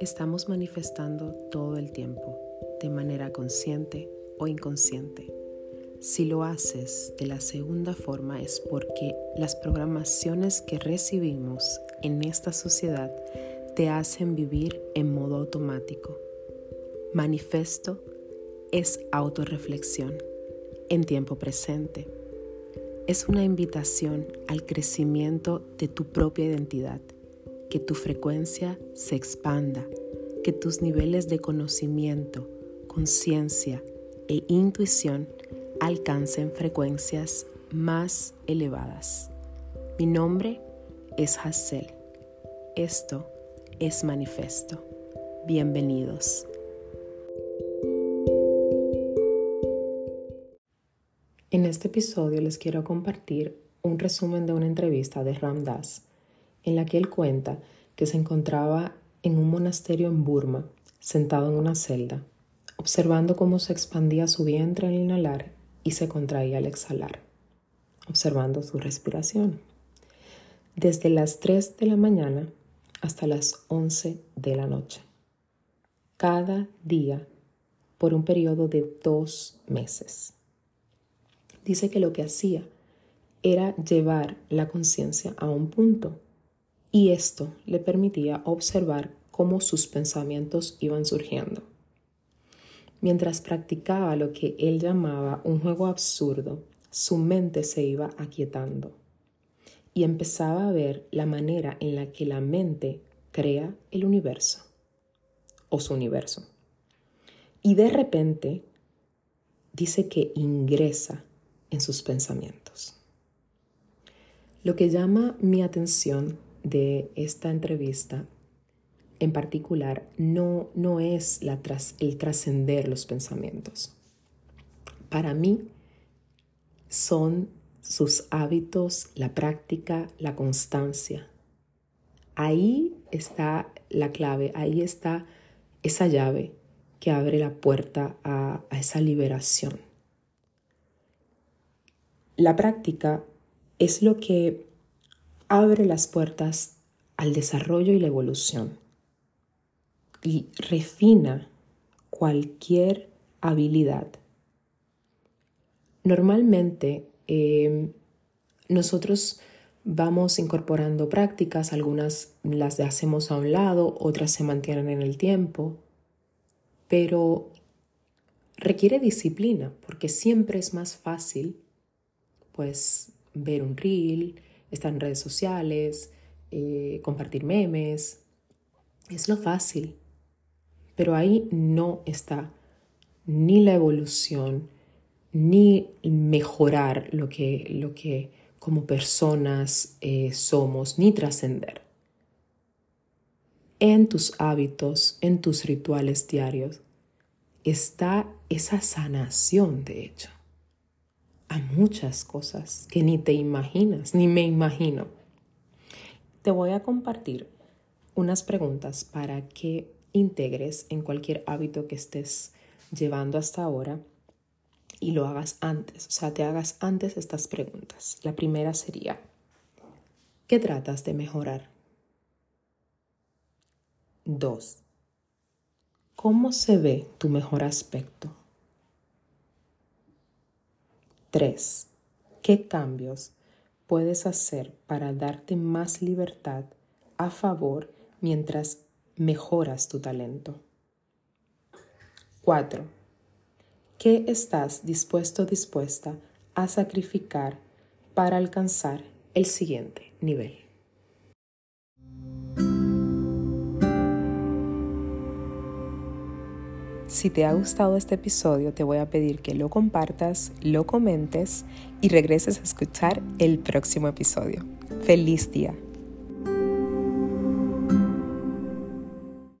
estamos manifestando todo el tiempo, de manera consciente o inconsciente. Si lo haces de la segunda forma es porque las programaciones que recibimos en esta sociedad te hacen vivir en modo automático. Manifesto es autorreflexión en tiempo presente. Es una invitación al crecimiento de tu propia identidad, que tu frecuencia se expanda, que tus niveles de conocimiento, conciencia e intuición alcancen frecuencias más elevadas. Mi nombre es Hassel. Esto es Manifesto. Bienvenidos. En este episodio les quiero compartir un resumen de una entrevista de Ram Dass en la que él cuenta que se encontraba en un monasterio en Burma, sentado en una celda, observando cómo se expandía su vientre al inhalar y se contraía al exhalar, observando su respiración. Desde las 3 de la mañana hasta las 11 de la noche. Cada día por un periodo de dos meses. Dice que lo que hacía era llevar la conciencia a un punto y esto le permitía observar cómo sus pensamientos iban surgiendo. Mientras practicaba lo que él llamaba un juego absurdo, su mente se iba aquietando y empezaba a ver la manera en la que la mente crea el universo o su universo. Y de repente dice que ingresa en sus pensamientos. Lo que llama mi atención de esta entrevista en particular no, no es la el trascender los pensamientos. Para mí son sus hábitos, la práctica, la constancia. Ahí está la clave, ahí está esa llave que abre la puerta a, a esa liberación. La práctica es lo que abre las puertas al desarrollo y la evolución y refina cualquier habilidad. Normalmente em, nosotros vamos incorporando prácticas, algunas las hacemos a un lado, otras se mantienen en el tiempo, pero requiere disciplina porque siempre es más fácil pues ver un reel, estar en redes sociales, eh, compartir memes, es lo fácil. Pero ahí no está ni la evolución, ni mejorar lo que, lo que como personas eh, somos, ni trascender. En tus hábitos, en tus rituales diarios, está esa sanación, de hecho, a muchas cosas que ni te imaginas, ni me imagino. Te voy a compartir unas preguntas para que integres en cualquier hábito que estés llevando hasta ahora y lo hagas antes, o sea, te hagas antes estas preguntas. La primera sería, ¿qué tratas de mejorar? Dos, ¿cómo se ve tu mejor aspecto? Tres, ¿qué cambios puedes hacer para darte más libertad a favor mientras mejoras tu talento. 4. ¿Qué estás dispuesto dispuesta a sacrificar para alcanzar el siguiente nivel? Si te ha gustado este episodio, te voy a pedir que lo compartas, lo comentes y regreses a escuchar el próximo episodio. ¡Feliz día!